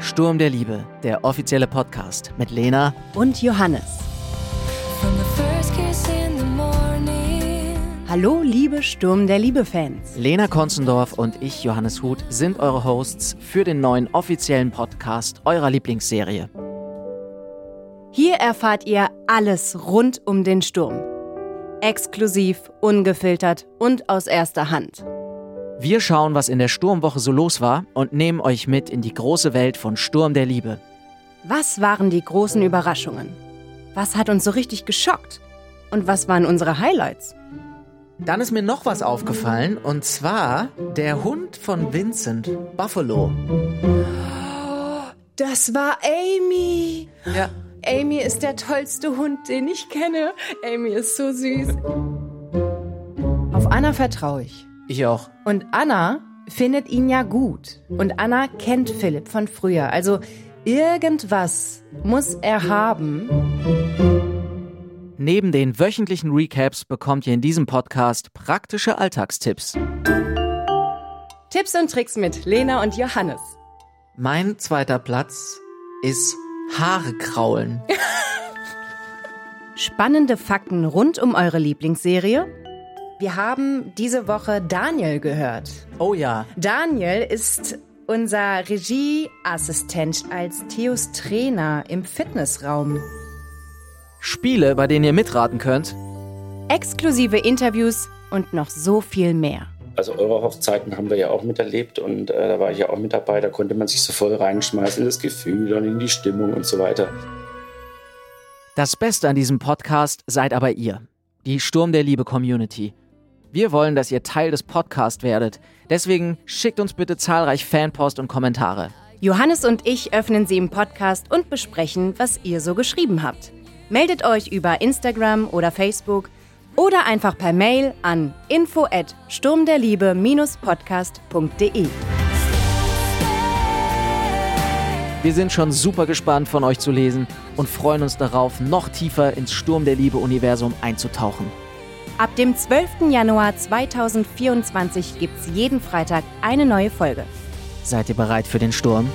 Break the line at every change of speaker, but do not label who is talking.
Sturm der Liebe, der offizielle Podcast mit Lena
und Johannes. Hallo, liebe Sturm der Liebe-Fans.
Lena Konzendorf und ich, Johannes Huth, sind eure Hosts für den neuen offiziellen Podcast eurer Lieblingsserie.
Hier erfahrt ihr alles rund um den Sturm. Exklusiv, ungefiltert und aus erster Hand.
Wir schauen, was in der Sturmwoche so los war und nehmen euch mit in die große Welt von Sturm der Liebe.
Was waren die großen Überraschungen? Was hat uns so richtig geschockt? Und was waren unsere Highlights?
Dann ist mir noch was aufgefallen und zwar der Hund von Vincent, Buffalo.
Das war Amy.
Ja.
Amy ist der tollste Hund, den ich kenne. Amy ist so süß. Auf Anna vertraue ich.
Ich auch.
Und Anna findet ihn ja gut. Und Anna kennt Philipp von früher. Also irgendwas muss er haben.
Neben den wöchentlichen Recaps bekommt ihr in diesem Podcast praktische Alltagstipps.
Tipps und Tricks mit Lena und Johannes.
Mein zweiter Platz ist Haare kraulen.
Spannende Fakten rund um eure Lieblingsserie wir haben diese Woche Daniel gehört.
Oh ja.
Daniel ist unser Regieassistent als Theos Trainer im Fitnessraum.
Spiele, bei denen ihr mitraten könnt.
Exklusive Interviews und noch so viel mehr.
Also eure Hochzeiten haben wir ja auch miterlebt und äh, da war ich ja auch mit dabei. Da konnte man sich so voll reinschmeißen in das Gefühl und in die Stimmung und so weiter.
Das Beste an diesem Podcast seid aber ihr, die Sturm der Liebe Community. Wir wollen, dass ihr Teil des Podcasts werdet. Deswegen schickt uns bitte zahlreich Fanpost und Kommentare.
Johannes und ich öffnen sie im Podcast und besprechen, was ihr so geschrieben habt. Meldet euch über Instagram oder Facebook oder einfach per Mail an info at sturmderliebe-podcast.de.
Wir sind schon super gespannt von euch zu lesen und freuen uns darauf, noch tiefer ins Sturm der Liebe-Universum einzutauchen.
Ab dem 12. Januar 2024 gibt's jeden Freitag eine neue Folge.
Seid ihr bereit für den Sturm?